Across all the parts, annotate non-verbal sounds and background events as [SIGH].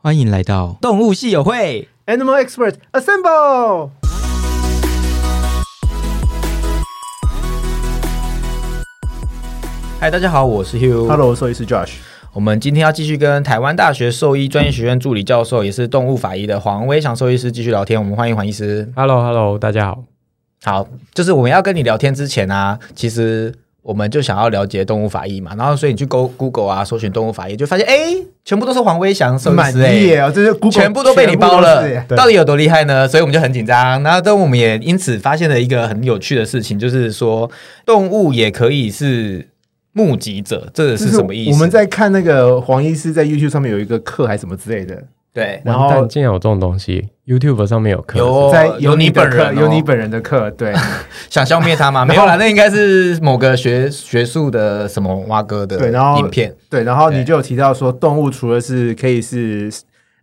欢迎来到动物系友会。Animal Expert Assemble！嗨，大家好，我是 Hugh。Hello，兽医师 Josh。我们今天要继续跟台湾大学兽医专业学院助理教授，也是动物法医的黄威祥兽医师继续聊天。我们欢迎黄医师。Hello，Hello，大家好。好，就是我们要跟你聊天之前啊，其实我们就想要了解动物法医嘛，然后所以你去 Go Google 啊，搜寻动物法医，就发现哎，全部都是黄威祥兽医满师哎、意哦，这是 Google 全部都被你包了到底有多厉害呢？所以我们就很紧张。然后，但我们也因此发现了一个很有趣的事情，就是说动物也可以是目击者，这个是什么意思？我们在看那个黄医师在 YouTube 上面有一个课还是什么之类的，对然后竟然有这种东西，YouTube 上面有课。有在有你你本人哦有你本人的课，对，[LAUGHS] 想消灭它吗？没有啦，那应该是某个学学术的什么蛙哥的对然后影片。对，然后你就有提到说，动物除了是可以是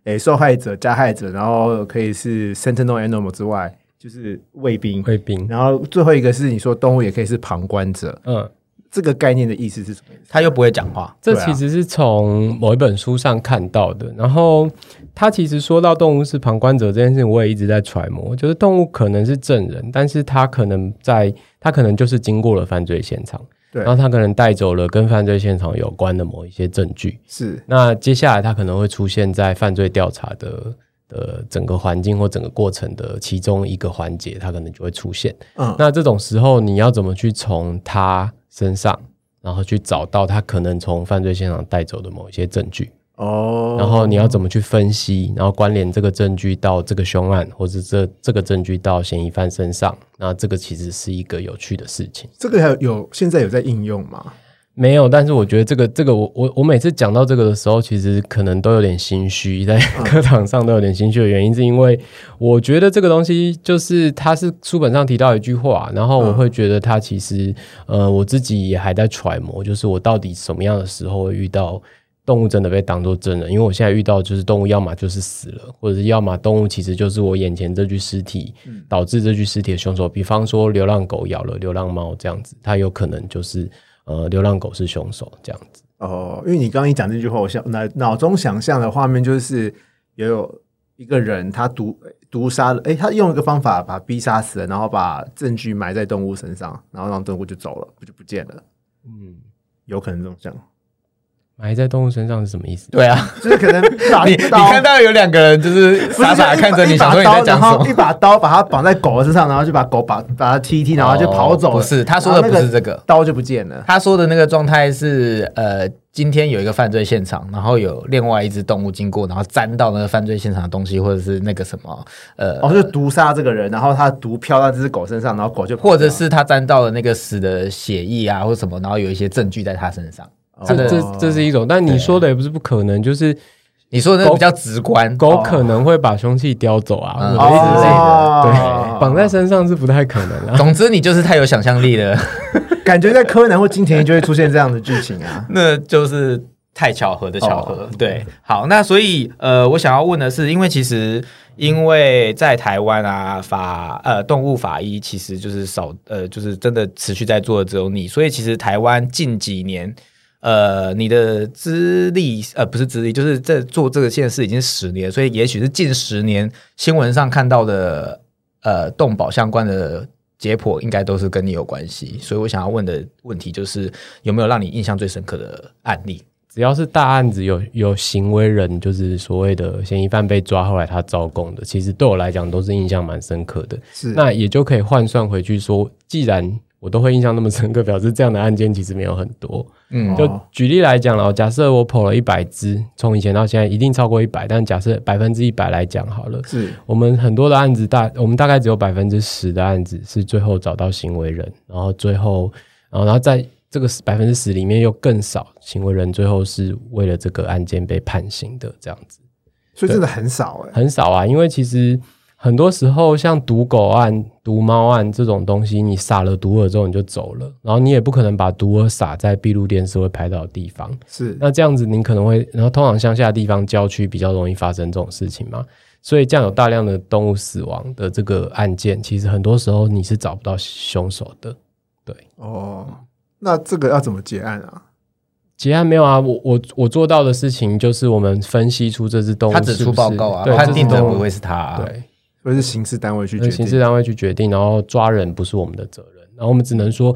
诶受害者、加害者，然后可以是 sentinel animal 之外，就是卫兵。卫兵，然后最后一个是你说动物也可以是旁观者，嗯，这个概念的意思是什么意思？他又不会讲话，这其实是从某一本书上看到的。然后他其实说到动物是旁观者这件事情，我也一直在揣摩，就是动物可能是证人，但是他可能在，他可能就是经过了犯罪现场，对然后他可能带走了跟犯罪现场有关的某一些证据。是那接下来他可能会出现在犯罪调查的的整个环境或整个过程的其中一个环节，他可能就会出现。嗯那这种时候，你要怎么去从他身上，然后去找到他可能从犯罪现场带走的某一些证据，哦，然后你要怎么去分析，然后关联这个证据到这个凶案，或者这这个证据到嫌疑犯身上，那这个其实是一个有趣的事情。这个还有有现在有在应用吗？没有，但是我觉得这个这个我我我每次讲到这个的时候，其实可能都有点心虚，在课堂上都有点心虚的原因，是因为我觉得这个东西就是它是书本上提到一句话，然后我会觉得它其实呃我自己也还在揣摩，就是我到底什么样的时候会遇到。动物真的被当作真人，因为我现在遇到就是动物，要么就是死了，或者是要么动物其实就是我眼前这具尸体导致这具尸体的凶手。比方说流浪狗咬了流浪猫这样子，它有可能就是呃流浪狗是凶手这样子。哦，因为你刚刚一讲这句话，我想脑脑中想象的画面就是也有一个人他毒毒杀了，诶，他用一个方法把逼杀死了，然后把证据埋在动物身上，然后让动物就走了，不就不见了，嗯，有可能这种像，埋在动物身上是什么意思？对啊，就是可能 [LAUGHS] 把你你看到有两个人就是傻傻地看着你，一想说你在讲什么后一？把刀把它绑在狗的身上，然后就把狗把把它踢一踢，然后就跑走了。哦不是，他说的不是这个，刀就不见了。他说的那个状态是，呃，今天有一个犯罪现场，然后有另外一只动物经过，然后沾到那个犯罪现场的东西，或者是那个什么，呃，哦，就毒杀这个人，然后他毒飘到这只狗身上，然后狗就跑或者是他沾到了那个死的血液啊，或者什么，然后有一些证据在他身上。这哦这这是一种，但你说的也不是不可能，就是你说的那个比较直观，狗可能会把凶器叼走啊，嗯我的意思对，绑在身上是不太可能啊。[LAUGHS] 总之你就是太有想象力了，[LAUGHS] 感觉在柯南或金田一就会出现这样的剧情啊。[LAUGHS] 那就是太巧合的巧合。哦对，好，那所以呃，我想要问的是，因为其实因为在台湾啊，法呃动物法医其实就是少呃，就是真的持续在做的只有你，所以其实台湾近几年。呃，你的资历呃不是资历，就是在做这个件事已经十年，所以也许是近十年新闻上看到的呃动保相关的解剖，应该都是跟你有关系。所以我想要问的问题就是，有没有让你印象最深刻的案例？只要是大案子有有行为人，就是所谓的嫌疑犯被抓，后来他招供的，其实对我来讲都是印象蛮深刻的。是那也就可以换算回去说，既然我都会印象那么深刻，表示这样的案件其实没有很多。嗯。哦。就举例来讲了，假设我跑了一百只，从以前到现在一定超过一百，但假设百分之一百来讲好了，是。我们很多的案子大，我们大概只有百分之十的案子是最后找到行为人，然后最后，然后然后在这个百分之十里面又更少行为人最后是为了这个案件被判刑的这样子。所以真的很少哎、很少啊，因为其实很多时候像毒狗案、毒猫案这种东西，你撒了毒饵之后你就走了，然后你也不可能把毒饵撒在闭路电视会拍到的地方。是那这样子，您可能会，然后通常乡下地方郊区比较容易发生这种事情嘛，所以这样有大量的动物死亡的这个案件，其实很多时候你是找不到凶手的。对，哦。那这个要怎么结案啊？结案没有啊？我我我做到的事情就是我们分析出这只动物他只出报告啊，对，判定的这只动物不会是他、啊。对，或者是刑事单位去决定。由刑事单位去决定，然后抓人不是我们的责任，然后我们只能说，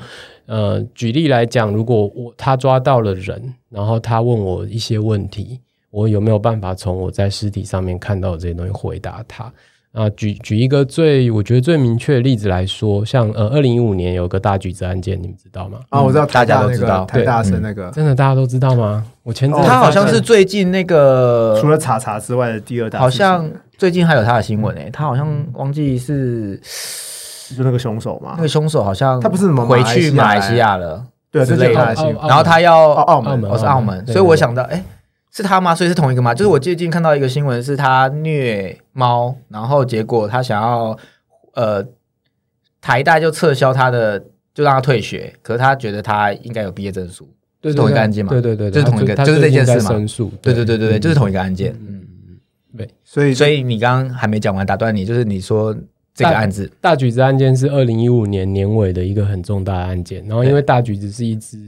呃，举例来讲，如果我他抓到了人，然后他问我一些问题，我有没有办法从我在尸体上面看到的这些东西回答他？啊，举举一个最我觉得最明确的例子来说，像呃，二零一五年有个大橘子案件，你们知道吗？啊，我知道大家都知道太大生那个，真的大家都知道吗？我前阵子他好像是最近那个 [LAUGHS] 除了查查之外的第二大，好像最近还有他的新闻诶、他好像忘记是就那个凶手嘛那，个凶手好像他不是怎么回去马来西亚亚了，对，这之类的是他的新闻哦哦然后他要哦澳门澳门我是澳门，所以我想到，哎、是他吗？所以是同一个吗？就是我最近看到一个新闻，是他虐猫，然后结果他想要呃台大就撤销他的，就让他退学，可是他觉得他应该有毕业证书，对是同一个案件吗？对对对，就是同一个他就是这件事嘛申诉，对对对对对，就是同一个案件。嗯，对。所以所以你刚刚还没讲完，打断你，就是你说这个案子，大橘子案件是二零一五年年尾的一个很重大的案件，然后因为大橘子是一只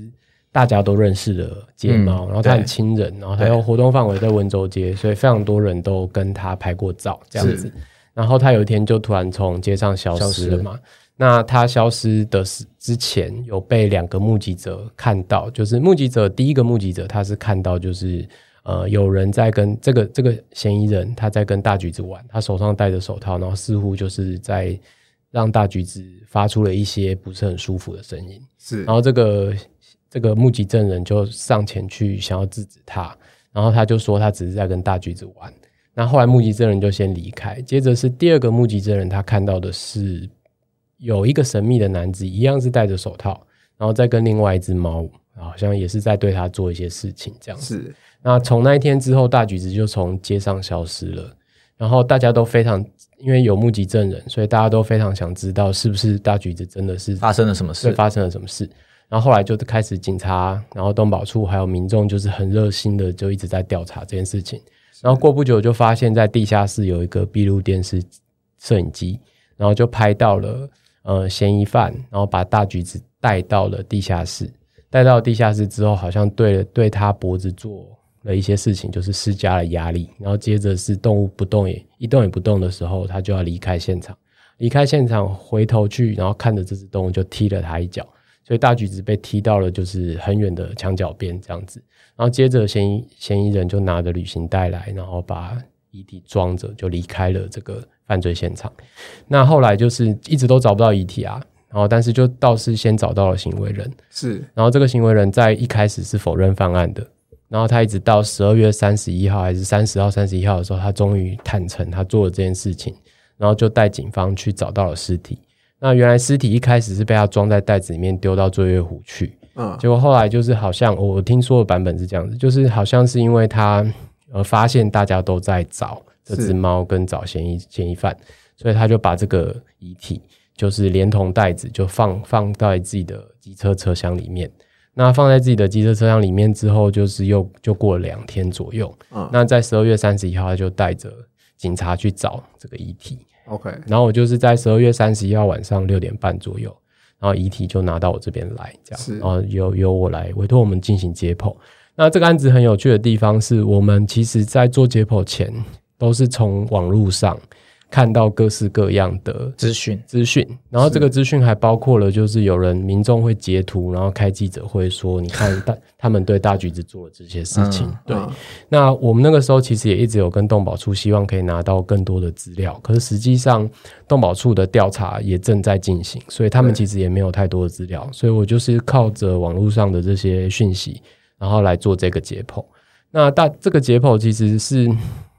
大家都认识的街猫，嗯然后他很对亲人，然后它对有活动范围在温州街，所以非常多人都跟他拍过照这样子。然后他有一天就突然从街上消失了嘛。那他消失的是之前，有被两个目击者看到，就是目击者第一个目击者他是看到就是。呃，有人在跟这个这个嫌疑人，他在跟大橘子玩，他手上戴着手套，然后似乎就是在让大橘子发出了一些不是很舒服的声音。是然后这个这个目击证人就上前去想要制止他，然后他就说他只是在跟大橘子玩。那后来目击证人就先离开，接着是第二个目击证人，他看到的是有一个神秘的男子，一样是戴着手套，然后再跟另外一只猫，好像也是在对他做一些事情这样子。是那从那一天之后，大橘子就从街上消失了。然后大家都非常，因为有目击证人，所以大家都非常想知道是不是大橘子真的是发生了什么事？是发生了什么事。然后后来就开始警察，然后动保处还有民众就是很热心的就一直在调查这件事情。然后过不久就发现，在地下室有一个闭路电视摄影机，然后就拍到了呃嫌疑犯，然后把大橘子带到了地下室。带到地下室之后，好像对对他脖子做了一些事情，就是施加了压力。然后接着是动物不动也一动也不动的时候，他就要离开现场。离开现场，回头去，然后看着这只动物就踢了他一脚，所以大橘子被踢到了就是很远的墙角边这样子。然后接着嫌疑嫌疑人就拿着旅行袋来，然后把遗体装着就离开了这个犯罪现场。那后来就是一直都找不到遗体啊，然后但是就倒是先找到了行为人，是然后这个行为人在一开始是否认犯案的，然后他一直到十二月三十一号还是三十号、三十一号的时候，他终于坦诚他做了这件事情，然后就带警方去找到了尸体。那原来尸体一开始是被他装在袋子里面丢到醉月湖去，嗯结果后来就是好像我我听说的版本是这样子，就是好像是因为他呃发现大家都在找这只是猫跟找嫌疑嫌疑犯，所以他就把这个遗体就是连同袋子就放放在自己的机车车厢里面。那放在自己的机车车厢里面之后，就是又就过了两天左右。嗯那在十二月三十一号，他就带着警察去找这个遗体。，OK，然后我就是在十二月三十一号晚上六点半左右，然后遗体就拿到我这边来，这是。样，然后由由我来委托我们进行解剖。那这个案子很有趣的地方是我们其实在做解剖前，都是从网络上看到各式各样的资讯。资讯，然后这个资讯还包括了，就是有人民众会截图，然后开记者会说，你看 [LAUGHS] 大他们对大橘子做了这些事情，嗯对。嗯。那我们那个时候其实也一直有跟动保处希望可以拿到更多的资料，可是实际上动保处的调查也正在进行，所以他们其实也没有太多的资料，所以我就是靠着网络上的这些讯息，然后来做这个解剖。那大这个解剖其实是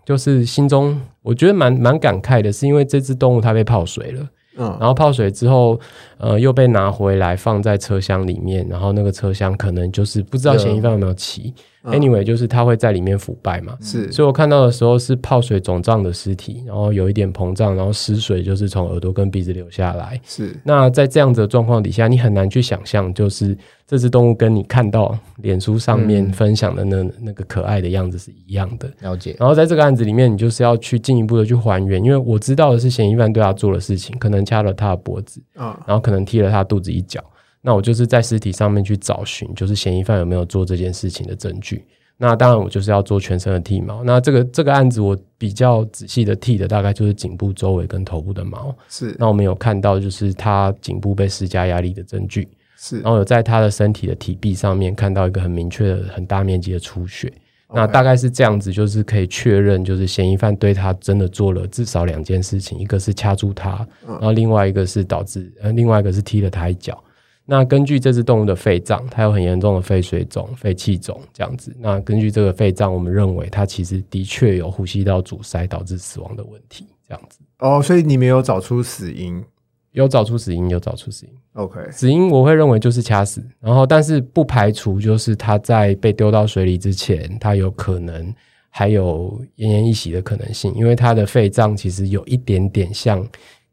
就是心中我觉得蛮蛮感慨的，是因为这只动物它被泡水了。嗯然后泡水之后，呃，又被拿回来放在车厢里面，然后那个车厢可能就是不知道嫌疑犯有没有骑，anyway，就是它会在里面腐败嘛。是所以我看到的时候是泡水肿胀的尸体，然后有一点膨胀，然后湿水就是从耳朵跟鼻子流下来。是那在这样子的状况底下，你很难去想象，就是这只动物跟你看到脸书上面嗯分享的那、那个可爱的样子是一样的。了解，然后在这个案子里面，你就是要去进一步的去还原，因为我知道的是嫌疑犯对他做的事情，可能掐了他的脖子，啊然后可能踢了他肚子一脚，那我就是在尸体上面去找寻，就是嫌疑犯有没有做这件事情的证据。那当然，我就是要做全身的剃毛。那这个这个案子，我比较仔细的剃的，大概就是颈部周围跟头部的毛。是那我们有看到，就是他颈部被施加压力的证据，是然后有在他的身体的体壁上面看到一个很明确的、很大面积的出血。那大概是这样子，就是可以确认，就是嫌疑犯对他真的做了至少两件事情，一个是掐住他，然后另外一个是导致，呃，另外一个是踢了他一脚。那根据这只动物的肺脏，它有很严重的肺水肿、肺气肿这样子。那根据这个肺脏，我们认为它其实的确有呼吸道阻塞导致死亡的问题，这样子。哦，所以你没有找出死因有找出死因，有找出死因。，OK，死因我会认为就是掐死，然后但是不排除就是它在被丢到水里之前，它有可能还有奄奄一息的可能性，因为它的肺脏其实有一点点像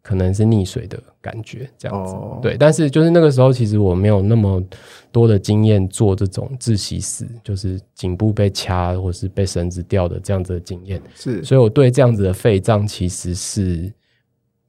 可能是溺水的感觉这样子。哦对，但是就是那个时候其实我没有那么多的经验做这种窒息死，就是颈部被掐或是被绳子吊的这样子的经验，是所以我对这样子的肺脏其实是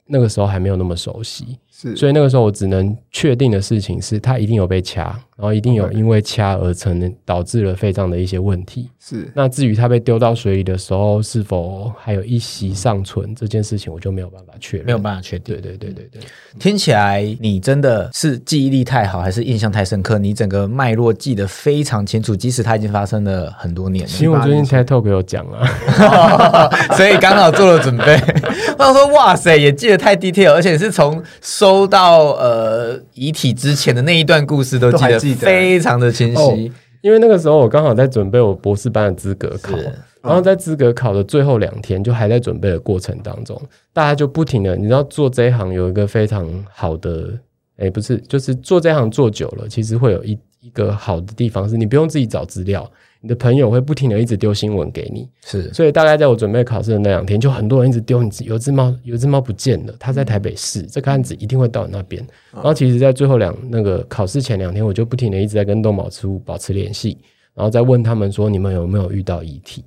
那个时候还没有那么熟悉。是，所以那个时候我只能确定的事情是，他一定有被掐，然后一定有因为掐而成导致了肺脏的一些问题。是那至于他被丢到水里的时候是否还有一息尚存这件事情，我就没有办法确认。没有办法确定对。对对对对，听起来你真的是记忆力太好，还是印象太深刻？你整个脉络记得非常清楚，即使它已经发生了很多年了。因为我最近 TED Talk 有讲了，所以刚好做了准备。[LAUGHS] 我想说，哇塞，也记得太 detail，而且是从收到呃遗体之前的那一段故事都记得非常的清哦晰。因为那个时候我刚好在准备我博士班的资格考，然后在资格考的最后两天，就还在准备的过程当中，大家就不停的，你知道做这一行有一个非常好的，哎，不是，就是做这一行做久了，其实会有一一个好的地方是你不用自己找资料，你的朋友会不停的一直丢新闻给你，是所以大概在我准备考试的那两天，就很多人一直丢你有只猫，有只猫不见了，它在台北市，这个案子一定会到你那边。然后其实，在最后两那个考试前两天，我就不停的一直在跟动保事务保持联系，然后再问他们说你们有没有遇到遗体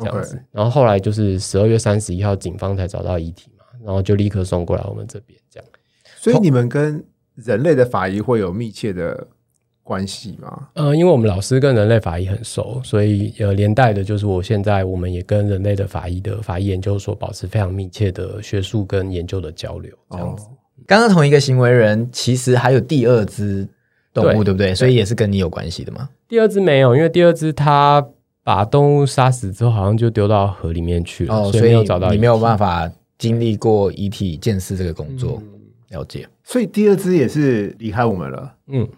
这样子。然后后来就是十二月三十一号，警方才找到遗体嘛，然后就立刻送过来我们这边这样。所以你们跟人类的法医会有密切的关系吗？呃，因为我们老师跟人类法医很熟，所以呃连带的就是我现在我们也跟人类的法医的法医研究所保持非常密切的学术跟研究的交流，这样子。刚刚同一个行为人，其实还有第二只动物，对对不对？所以也是跟你有关系的嘛。第二只没有，因为第二只它把动物杀死之后，好像就丢到河里面去了，哦，所所以以没有找到。你没有办法经历过遗体鉴识这个工作，嗯了解。所以第二只也是离开我们了。嗯，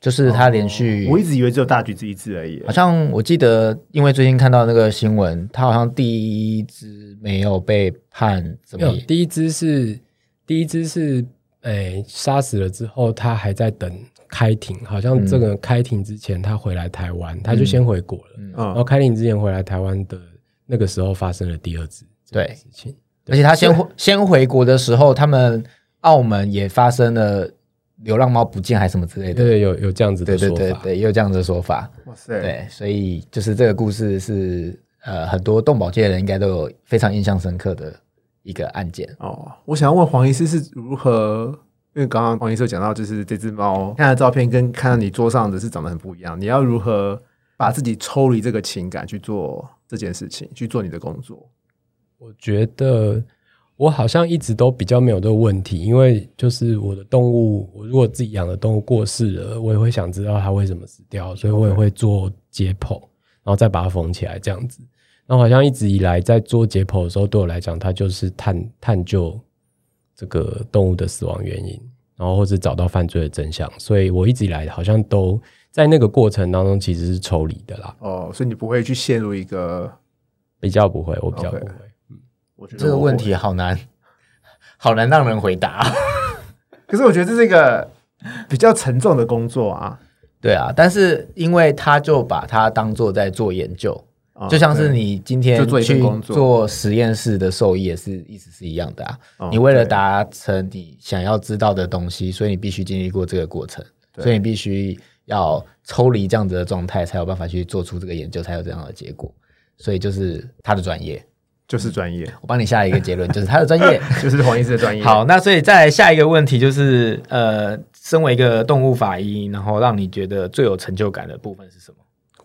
就是他连续，我一直以为只有大橘子一只而已好。像我记得，因为最近看到那个新闻，他好像第一只没有被判怎么没有。第一只是第一只是诶杀死了之后，他还在等开庭，好像这个开庭之前他回来台湾，他就先回国了。然后嗯，开庭之前回来台湾的那个时候发生了第二只对事情。而且他先回先回国的时候，他们澳门也发生了流浪猫不见还是什么之类的。对对，有有这样子的对说法。对对对，也有这样子的说法。哇塞，对，所以就是这个故事是呃很多动保界的人应该都有非常印象深刻的一个案件。哦，我想要问黄医师是如何，因为刚刚黄医师有讲到，就是这只猫看的照片跟看到你桌上的是长得很不一样，你要如何把自己抽离这个情感去做这件事情，去做你的工作？我觉得我好像一直都比较没有这个问题，因为就是我的动物，我如果自己养的动物过世了，我也会想知道它为什么死掉，所以我也会做解剖，然后再把它缝起来这样子。然后好像一直以来在做解剖的时候，对我来讲，它就是探探究这个动物的死亡原因，然后或者找到犯罪的真相。所以我一直以来好像都在那个过程当中其实是抽离的啦，哦，所以你不会去陷入一个，比较不会，我比较不会。我觉得这个问题好难，好难让人回答。[LAUGHS] 可是我觉得这是一个比较沉重的工作啊，[LAUGHS] 对啊，但是因为他就把它当做在做研究，哦就像是你今天就做做实验室的兽医，也是意思是一样的啊。哦你为了达成你想要知道的东西，所以你必须经历过这个过程，所以你必须要抽离这样子的状态，才有办法去做出这个研究，才有这样的结果。所以就是他的专业，就是专业，我帮你下一个结论，就是他的专业。[LAUGHS] 就是黄医师的专业。好，那所以再下一个问题就是，呃，身为一个动物法医，然后让你觉得最有成就感的部分是什么？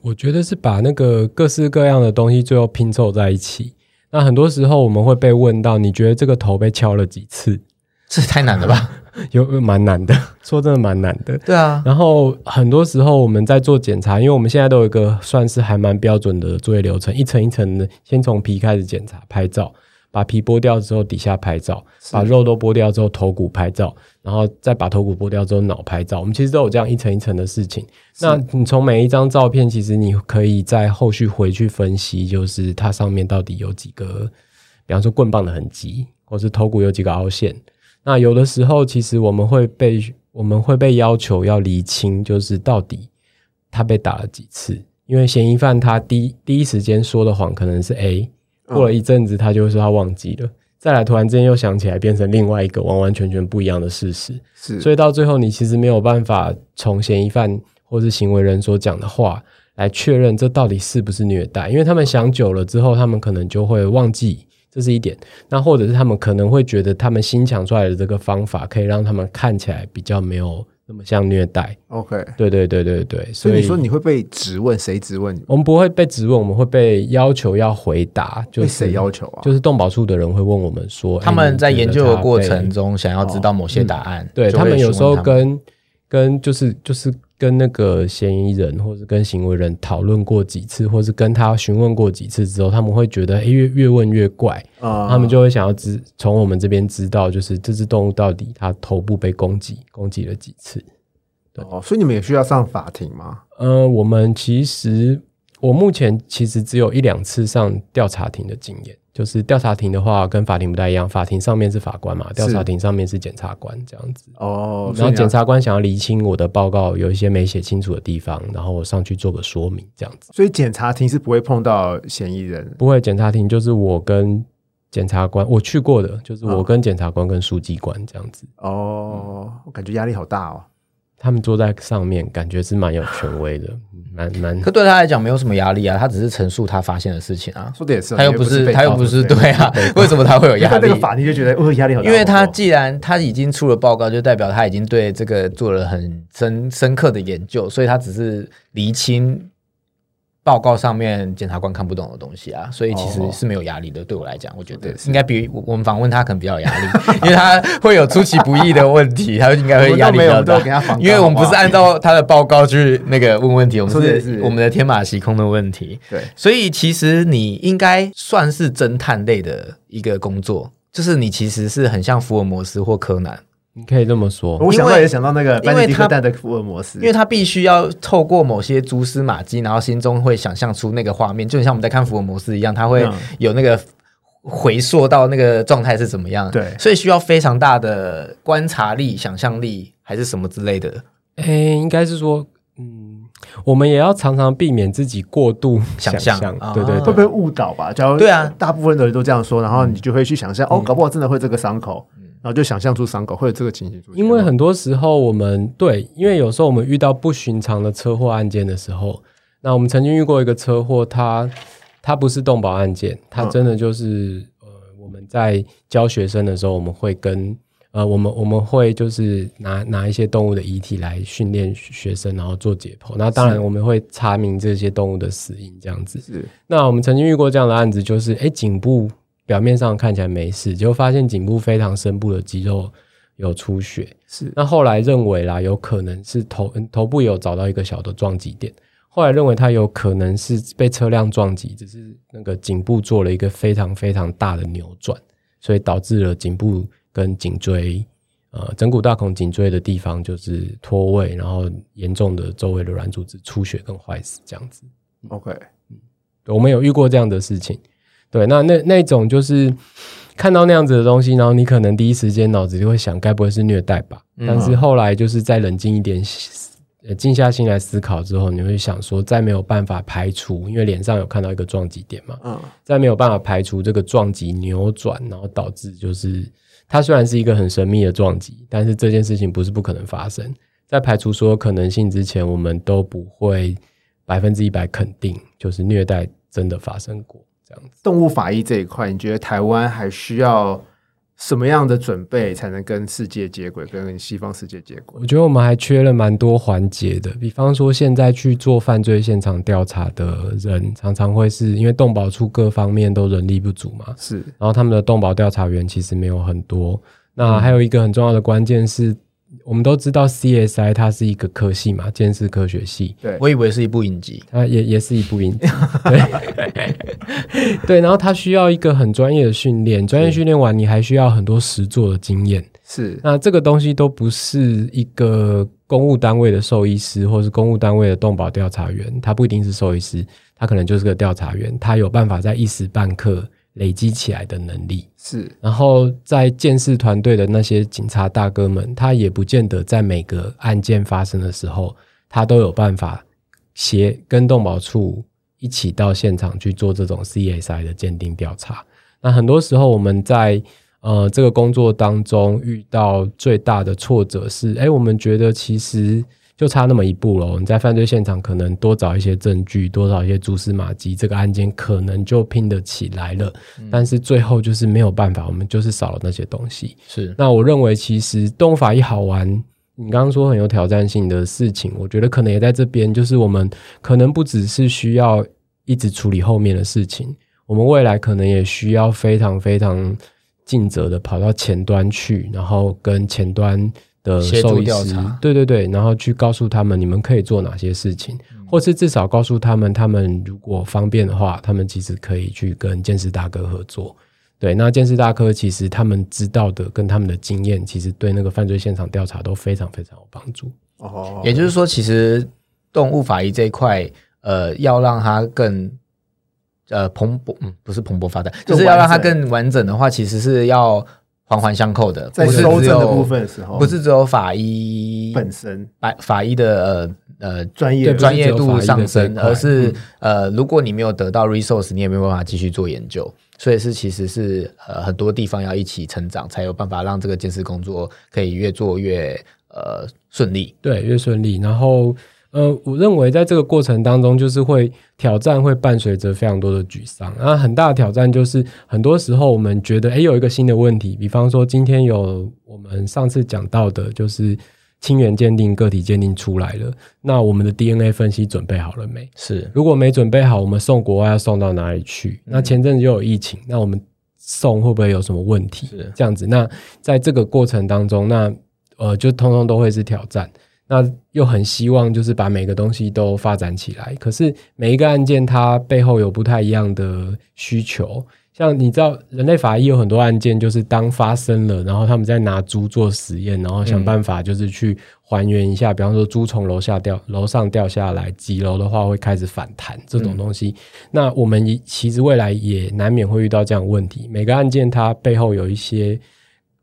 我觉得是把那个各式各样的东西最后拼凑在一起。那很多时候我们会被问到，你觉得这个头被敲了几次？这也太难了吧？有有蛮难的，[LAUGHS] 说真的蛮难的。对啊，然后很多时候我们在做检查，因为我们现在都有一个算是还蛮标准的作业流程，一层一层的，先从皮开始检查，拍照，把皮剥掉之后底下拍照，把肉都剥掉之后头骨拍照，然后再把头骨剥掉之后脑拍照。我们其实都有这样一层一层的事情。那你从每一张照片，其实你可以在后续回去分析，就是它上面到底有几个，比方说棍棒的痕迹，或是头骨有几个凹陷。那有的时候，其实我们会被我们会被要求要厘清，就是到底他被打了几次。因为嫌疑犯他第一第一时间说的谎可能是 A，过了一阵子他就会说他忘记了，再来突然之间又想起来，变成另外一个完完全全不一样的事实。是，所以到最后，你其实没有办法从嫌疑犯或是行为人所讲的话来确认这到底是不是虐待，因为他们想久了之后，他们可能就会忘记，这是一点。那或者是他们可能会觉得他们新想出来的这个方法可以让他们看起来比较没有那么像虐待。OK。对对对对对，所以所以你说你会被质问，谁质问你？我们不会被质问，我们会被要求要回答，就被是谁要求啊？就是动保处的人会问我们说，他们在研究的过程中。想要知道某些答案，对他们有时候跟跟就是就是跟那个嫌疑人或是跟行为人讨论过几次，或是跟他询问过几次之后，他们会觉得诶越越问越怪，啊他们就会想要知从我们这边知道，就是这只动物到底它头部被攻击攻击了几次。哦，所以你们也需要上法庭吗？呃，我们其实我目前其实只有一两次上调查庭的经验。就是调查庭的话，跟法庭不太一样，法庭上面是法官嘛，调查庭上面是检察官这样子。哦，然后检察，官想要厘清我的报告有一些没写清楚的地方，然后我上去做个说明，这样子。所以检察庭是不会碰到嫌疑人。不会，检察庭就是我跟检察官，我去过的，就是我跟检察官跟书记官这样子，哦，我感觉压力好大哦。他们坐在上面，感觉是蛮有权威的，嗯。蛮蛮可对他来讲没有什么压力啊，他只是陈述他发现的事情啊，说的也是，他又不是他又不是告对啊，[LAUGHS] 为什么他会有压力？看这个？法庭就觉得哦压力很大，因为他哦既然他已经出了报告，就代表他已经对这个做了很深深刻的研究，所以他只是厘清报告上面检察官看不懂的东西啊，所以其实哦是没有压力的。对我来讲，我觉得应该比我我们访问他可能比较有压力，[LAUGHS] 因为他会有出其不意的问题，他应该会压力比较大。因为我们不是按照他的报告去那个问问题，我们是我们的天马行空的问题。对所以其实你应该算是侦探类的一个工作，就是你其实是很像福尔摩斯或柯南，你可以这么说。我想到也想到那个班尼迪克他蛋的福尔摩斯，因为他必须要透过某些蛛丝马迹，然后心中会想象出那个画面，就很像我们在看福尔摩斯一样，他会嗯有那个回溯到那个状态是怎么样。对。所以需要非常大的观察力、想象力，还是什么之类的。诶，应该是说，嗯，我们也要常常避免自己过度想象。对对对会不会误导吧？假如对啊。大部分的人都这样说，然后你就会去想象，哦，搞不好真的会这个伤口，然后就想象出伤口会有这个情形出现。因为很多时候我们对，因为有时候我们遇到不寻常的车祸案件的时候，那我们曾经遇过一个车祸，它它不是动保案件，它嗯真的就是、呃，我们在教学生的时候，我们会跟呃，我们我们会就是拿拿一些动物的遗体来训练学生，然后做解剖。那当然我们会查明这些动物的死因，这样子。是那我们曾经遇过这样的案子，就是诶颈部表面上看起来没事，结果发现颈部非常深部的肌肉有出血。是那后来认为啦，有可能是头嗯头部有找到一个小的撞击点，后来认为他有可能是被车辆撞击，只是那个颈部做了一个非常非常大的扭转，所以导致了颈部跟颈椎。呃，枕骨大孔颈椎的地方就是脱位，然后严重的周围的软组织出血跟坏死这样子。OK，嗯我们有遇过这样的事情。对，那那那种就是看到那样子的东西，然后你可能第一时间脑子就会想，该不会是虐待吧？嗯但是后来就是再冷静一点，呃，静下心来思考之后，你会想说，再没有办法排除，因为脸上有看到一个撞击点嘛，嗯，再没有办法排除这个撞击扭转，然后导致就是它虽然是一个很神秘的撞击，但是这件事情不是不可能发生。在排除所有可能性之前，我们都不会百分之一百肯定，就是虐待真的发生过这样子。动物法医这一块，你觉得台湾还需要什么样的准备才能跟世界接轨，跟西方世界接轨？我觉得我们还缺了蛮多环节的，比方说现在去做犯罪现场调查的人，常常会是因为动保处各方面都人力不足嘛，是。然后他们的动保调查员其实没有很多。那还有一个很重要的关键是，我们都知道 CSI 它是一个科系嘛，监视科学系，对，我以为是一部影集，它也也是一部影集，[LAUGHS] 对 [LAUGHS] 对，然后他需要一个很专业的训练，专业训练完，你还需要很多实做的经验。是那这个东西都不是一个公务单位的兽医师，或是公务单位的动保调查员，他不一定是兽医师，他可能就是个调查员，他有办法在一时半刻累积起来的能力。是然后在建设团队的那些警察大哥们，他也不见得在每个案件发生的时候，他都有办法协跟动保处一起到现场去做这种 CSI 的鉴定调查。那很多时候我们在呃这个工作当中遇到最大的挫折是，哎，我们觉得其实就差那么一步了。你在犯罪现场可能多找一些证据，多找一些蛛丝马迹，这个案件可能就拼得起来了。但是最后就是没有办法，我们就是少了那些东西。是那我认为，其实动物法一好玩，你刚刚说很有挑战性的事情，我觉得可能也在这边，就是我们可能不只是需要一直处理后面的事情，我们未来可能也需要非常非常尽责的跑到前端去，然后跟前端的协助兽医师调查，对对对，然后去告诉他们你们可以做哪些事情，或是至少告诉他们，他们如果方便的话，他们其实可以去跟鉴识大哥合作。对，那鉴识大哥其实他们知道的跟他们的经验，其实对那个犯罪现场调查都非常非常有帮助。哦，也就是说，其实动物法医这一块，呃，要让它更呃蓬勃，嗯，不是蓬勃发展，更就是要让它更完整的话，其实是要环环相扣的，在不是只有收证的部分的时候，不是只有法医本身。法法医的呃呃专业专业度上升，而是呃，如果你没有得到 resource，你也没有办法继续做研究，所以是其实是呃很多地方要一起成长，才有办法让这个监视工作可以越做越呃顺利。对，越顺利。然后，呃，我认为在这个过程当中，就是会挑战会伴随着非常多的沮丧。那很大的挑战就是，很多时候我们觉得，哎，有一个新的问题，比方说今天有我们上次讲到的，就是亲缘鉴定、个体鉴定出来了，那我们的 DNA 分析准备好了没？是如果没准备好，我们送国外要送到哪里去？那前阵子又有疫情，那我们送会不会有什么问题是？这样子，那在这个过程当中，那呃，就通通都会是挑战。那又很希望就是把每个东西都发展起来，可是每一个案件它背后有不太一样的需求。像你知道，人类法医有很多案件，就是当发生了，然后他们在拿猪做实验，然后想办法就是去还原一下，比方说猪从楼下掉楼上掉下来，几楼的话会开始反弹这种东西。那我们其实未来也难免会遇到这样问题。每个案件它背后有一些，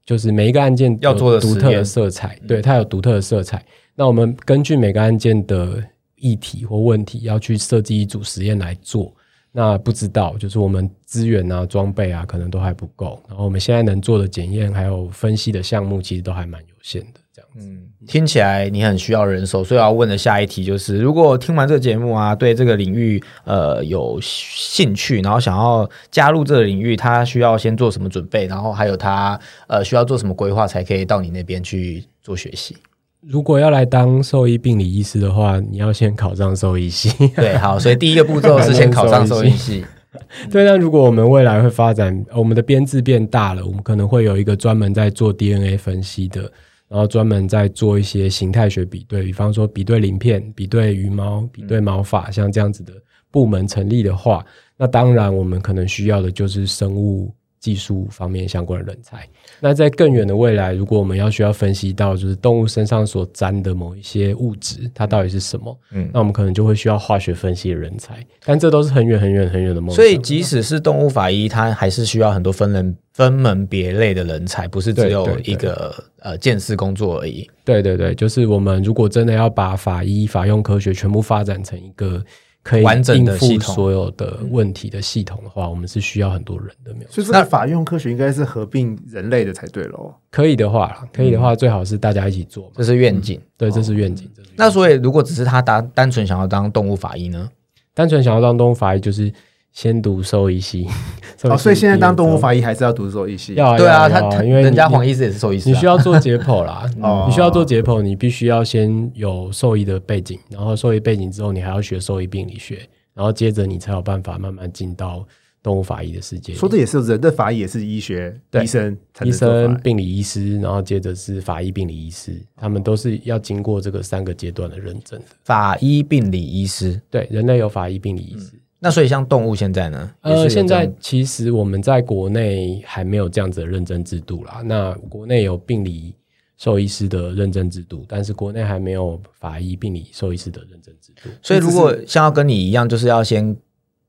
就是每一个案件要做的独特的色彩，对它有独特的色彩。那我们根据每个案件的议题或问题，要去设计一组实验来做。那不知道，就是我们资源啊、装备啊，可能都还不够。然后我们现在能做的检验还有分析的项目，其实都还蛮有限的。这样子，听起来你很需要人手，所以要问的下一题就是：如果听完这个节目啊，对这个领域呃有兴趣，然后想要加入这个领域，他需要先做什么准备？然后还有他呃需要做什么规划，才可以到你那边去做学习？如果要来当兽医病理医师的话，你要先考上兽医系。对，好，所以第一个步骤是先考上兽医系。[LAUGHS] 对，那如果我们未来会发展，我们的编制变大了，我们可能会有一个专门在做 DNA 分析的，然后专门在做一些形态学比对，比方说比对鳞片、比对羽毛、比对毛发，像这样子的部门成立的话，那当然我们可能需要的就是生物技术方面相关的人才。那在更远的未来，如果我们要需要分析到就是动物身上所沾的某一些物质，它到底是什么，嗯那我们可能就会需要化学分析的人才，但这都是很远很远很远的梦想。所以即使是动物法医，它还是需要很多分人分门别类的人才，不是只有一个呃见识工作而已。对对对，就是我们如果真的要把法医、法用科学全部发展成一个可以完整应付的系统所有的问题的系统的话，我们是需要很多人的，没有错。所以这个法用科学应该是合并人类的才对喽。可以的话，可以的话，最好是大家一起做嘛。这是愿景。对。这是愿景那所以，如果只是他单单纯想要当动物法医呢？单纯想要当动物法医，就是先读兽医系。[LAUGHS] 哦，所以现在当动物法法医还是要读兽医系。要啊对啊，他他因为人家黄医师也是兽医师啊，你需要做解剖啦，[LAUGHS] 哦你需要做解剖，你必须要先有兽医的背景，然后兽医背景之后，你还要学兽医病理学，然后接着你才有办法慢慢进到动物法医的世界里。说的也是，人的法医也是医学对医生医。生、病理医师，然后接着是法医病理医师，他们都是要经过这个三个阶段的认证的。法医病理医师。对，人类有法医病理医师。那所以像动物现在呢？呃，现在其实我们在国内还没有这样子的认证制度啦。那国内有病理兽医师的认证制度，但是国内还没有法医病理兽医师的认证制度。所以如果像要跟你一样，就是要先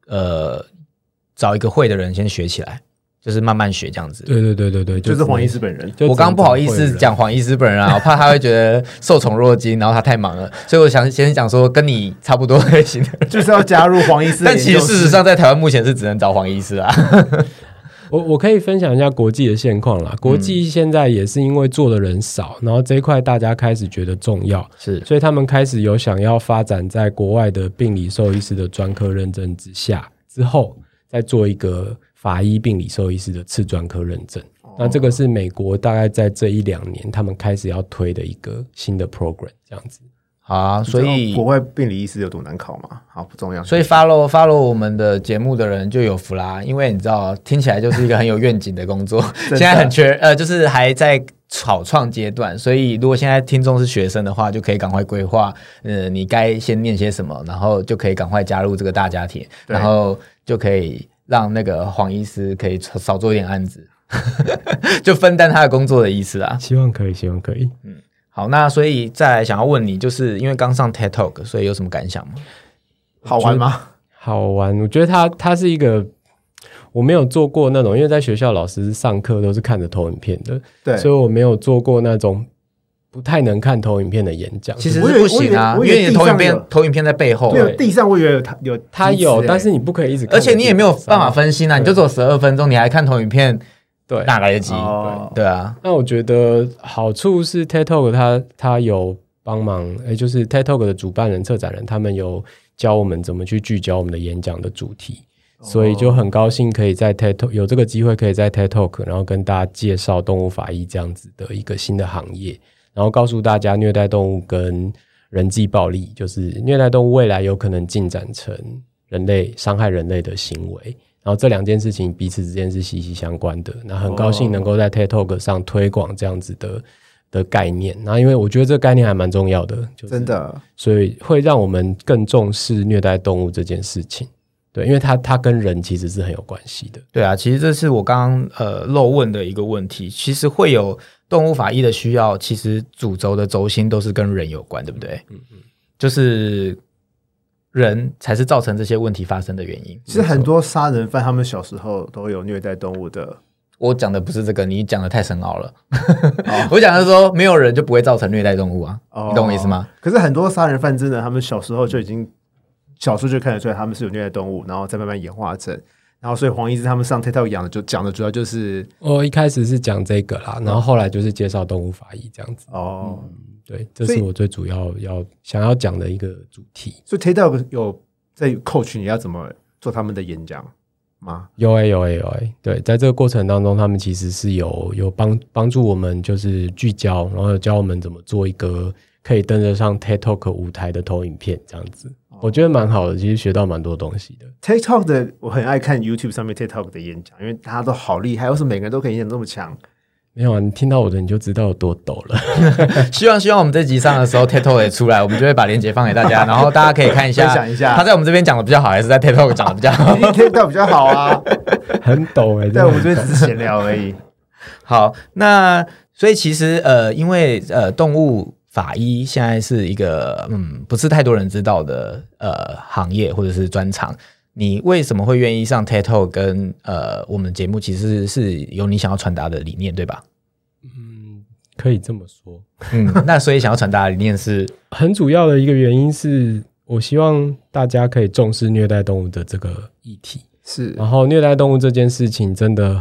呃找一个会的人先学起来，就是慢慢学这样子。对对对对对，就是黄医师。本人。就我刚刚不好意思讲黄医师本人啊，我怕他会觉得受宠若惊，然后他太忙了，所以我想先讲说跟你差不多类型的。就是要加入黄医师但其实事实上，在台湾目前是只能找黄医师啊。我我可以分享一下国际的现况啦。国际现在也是因为做的人少，然后这一块大家开始觉得重要，是所以他们开始有想要发展在国外的病理兽医师的专科认证之下，之后再做一个法医病理兽医师的次专科认证。那这个是美国大概在这一两年他们开始要推的一个新的 program，这样子。好啊，所以国外病理医师有多难考吗？好，不重要。所以 follow follow 我们的节目的人就有福啦，因为你知道，听起来就是一个很有愿景的工作，[LAUGHS] 现在很缺，呃，就是还在草创阶段，所以如果现在听众是学生的话，就可以赶快规划，呃，你该先念些什么，然后就可以赶快加入这个大家庭，然后就可以让那个黄医师可以少做一点案子，[LAUGHS] 就分担他的工作的意思啊。希望可以，希望可以。嗯好，那所以再来想要问你，就是因为刚上 TED Talk，所以有什么感想吗？好玩吗？好玩，我觉得它它是一个我没有做过那种，因为在学校老师上课都是看着投影片的，对，所以我没有做过那种不太能看投影片的演讲。其实不行啊，因为为你的投影片投影片在背后没，有对地上我以为有它有他有，欸但是你不可以一直看而，且你也没有办法分心啊，你就走十二分钟，你还看投影片，对。哪来得及？哦对啊，那我觉得好处是 TED Talk 它它有帮忙，哎，就是 TED Talk 的主办人、策展人，他们有教我们怎么去聚焦我们的演讲的主题。所以就很高兴可以在 TED Talk 有这个机会，可以在 TED Talk，然后跟大家介绍动物法医这样子的一个新的行业，然后告诉大家虐待动物跟人际暴力，就是虐待动物未来有可能进展成人类伤害人类的行为，然后这两件事情彼此之间是息息相关的。那很高兴能够在 TED Talk 上推广这样子的的概念，然后因为我觉得这个概念还蛮重要的，就是真的所以会让我们更重视虐待动物这件事情。对，因为它它跟人其实是很有关系的。对啊，其实这是我刚刚呃漏问的一个问题。其实会有动物法医的需要，其实主轴的轴心都是跟人有关，对不对？嗯嗯，就是人才是造成这些问题发生的原因。其实很多杀人犯他们小时候都有虐待动物的，我讲的不是这个，你讲的太深奥了。[LAUGHS] 我讲的是说，没有人就不会造成虐待动物啊，哦你懂我意思吗？？可是很多杀人犯真的，他们小时候就已经小时候就看得出来他们是有虐待动物，然后再慢慢演化成。然后，所以黄医师他们上 TED Talk 讲的就讲的主要就是我一开始是讲这个啦，然后后来就是介绍动物法医这样子。哦，对，这是我最主要要想要讲的一个主题。所以 TED Talk 有在 coach 你要怎么做他们的演讲吗？有诶、有诶、有诶、对，在这个过程当中，他们其实是有有帮帮助我们，就是聚焦，然后有教我们怎么做一个可以登得上 TED Talk 舞台的投影片，这样子，我觉得蛮好的，其实学到蛮多东西的。Talk 的我很爱看 YouTube 上面 Talk 的演讲，因为大家都好厉害，为什么每个人都可以演讲那么强？没有啊，你听到我的你就知道有多抖了。[LAUGHS] 希望希望我们这集上的时候 TikTok 也出来，我们就会把链接放给大家，[LAUGHS] 然后大家可以看一下，分享一下他在我们这边讲的比较好，还是在 TikTok 讲的比较好 Talk 比较好啊，[LAUGHS] 很抖哎、欸，在我们这边只是闲聊而已。好，那所以其实呃，因为呃，动物法医现在是一个嗯，不是太多人知道的呃行业或者是专长。你为什么会愿意上 TED Talk 跟呃我们节目？其实是有你想要传达的理念，对吧？嗯，可以这么说。嗯，[LAUGHS] 那所以想要传达的理念是，很主要的一个原因是我希望大家可以重视虐待动物的这个议题。是然后虐待动物这件事情真的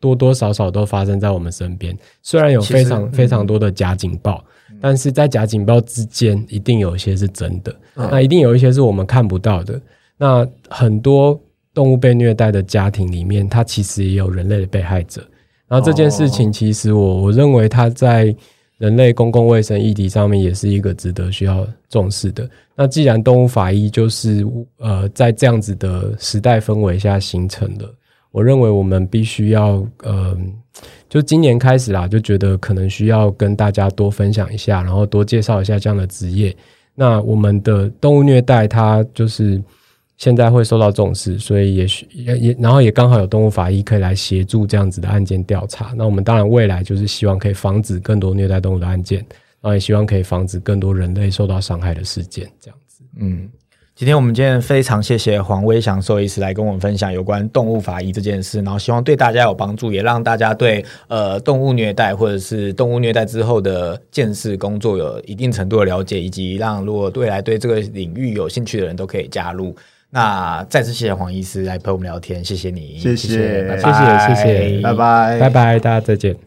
多多少少都发生在我们身边，虽然有非常、嗯非常多的假警报，但是在假警报之间，一定有一些是真的，嗯那一定有一些是我们看不到的。那很多动物被虐待的家庭里面，它其实也有人类的被害者。然后这件事情，其实我我认为它在人类公共卫生议题上面也是一个值得需要重视的。那既然动物法医就是呃在这样子的时代氛围下形成的，我认为我们必须要呃，就今年开始啦，就觉得可能需要跟大家多分享一下，然后多介绍一下这样的职业。那我们的动物虐待，它就是现在会受到重视，所以也许也也，然后也刚好有动物法医可以来协助这样子的案件调查。那我们当然未来就是希望可以防止更多虐待动物的案件，然后也希望可以防止更多人类受到伤害的事件。这样子，嗯。今天我们今天非常谢谢黄威祥兽医师来跟我们分享有关动物法医这件事，然后希望对大家有帮助，也让大家对呃动物虐待或者是动物虐待之后的见识工作有一定程度的了解，以及让如果未来对这个领域有兴趣的人都可以加入。那再次谢谢黄医师来陪我们聊天，谢谢你，谢谢，谢谢，谢谢，拜拜，拜拜，大家再见。